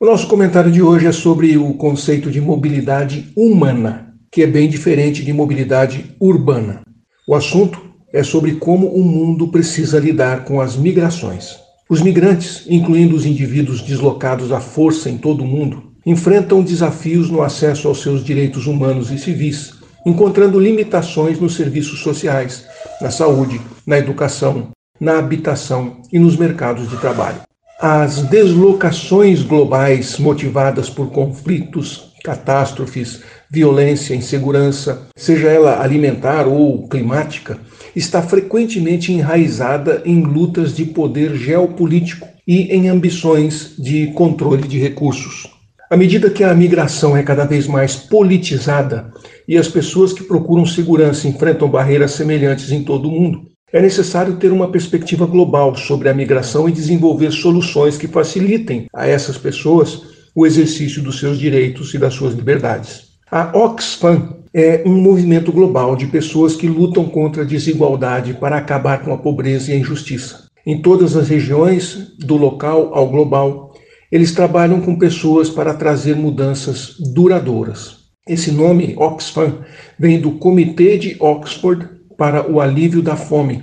O nosso comentário de hoje é sobre o conceito de mobilidade humana, que é bem diferente de mobilidade urbana. O assunto é sobre como o mundo precisa lidar com as migrações. Os migrantes, incluindo os indivíduos deslocados à força em todo o mundo, enfrentam desafios no acesso aos seus direitos humanos e civis, encontrando limitações nos serviços sociais, na saúde, na educação, na habitação e nos mercados de trabalho. As deslocações globais motivadas por conflitos, catástrofes, violência, insegurança, seja ela alimentar ou climática, está frequentemente enraizada em lutas de poder geopolítico e em ambições de controle de recursos. À medida que a migração é cada vez mais politizada e as pessoas que procuram segurança enfrentam barreiras semelhantes em todo o mundo, é necessário ter uma perspectiva global sobre a migração e desenvolver soluções que facilitem a essas pessoas o exercício dos seus direitos e das suas liberdades. A Oxfam é um movimento global de pessoas que lutam contra a desigualdade para acabar com a pobreza e a injustiça. Em todas as regiões, do local ao global, eles trabalham com pessoas para trazer mudanças duradouras. Esse nome, Oxfam, vem do Comitê de Oxford para o alívio da fome,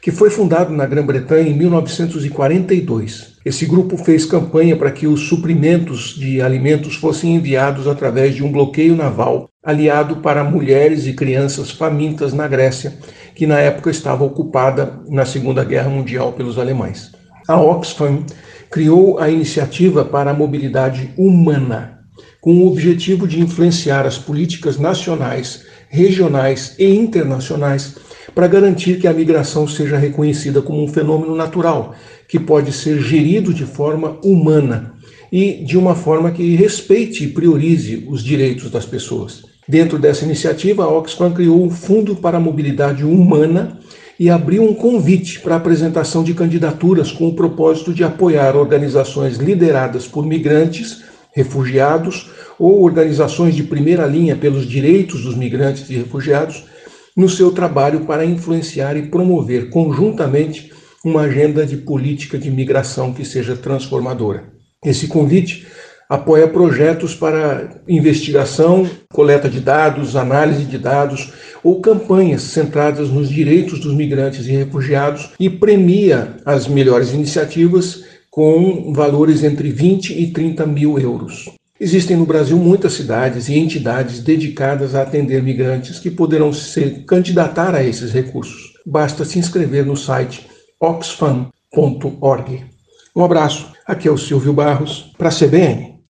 que foi fundado na Grã-Bretanha em 1942. Esse grupo fez campanha para que os suprimentos de alimentos fossem enviados através de um bloqueio naval aliado para mulheres e crianças famintas na Grécia, que na época estava ocupada na Segunda Guerra Mundial pelos alemães. A Oxfam criou a iniciativa para a mobilidade humana, com o objetivo de influenciar as políticas nacionais regionais e internacionais para garantir que a migração seja reconhecida como um fenômeno natural, que pode ser gerido de forma humana e de uma forma que respeite e priorize os direitos das pessoas. Dentro dessa iniciativa, a Oxfam criou um Fundo para a Mobilidade Humana e abriu um convite para a apresentação de candidaturas com o propósito de apoiar organizações lideradas por migrantes, refugiados ou organizações de primeira linha pelos direitos dos migrantes e refugiados no seu trabalho para influenciar e promover conjuntamente uma agenda de política de migração que seja transformadora. Esse convite apoia projetos para investigação, coleta de dados, análise de dados ou campanhas centradas nos direitos dos migrantes e refugiados e premia as melhores iniciativas com valores entre 20 e 30 mil euros. Existem no Brasil muitas cidades e entidades dedicadas a atender migrantes que poderão se candidatar a esses recursos. Basta se inscrever no site oxfam.org. Um abraço, aqui é o Silvio Barros, para a CBN.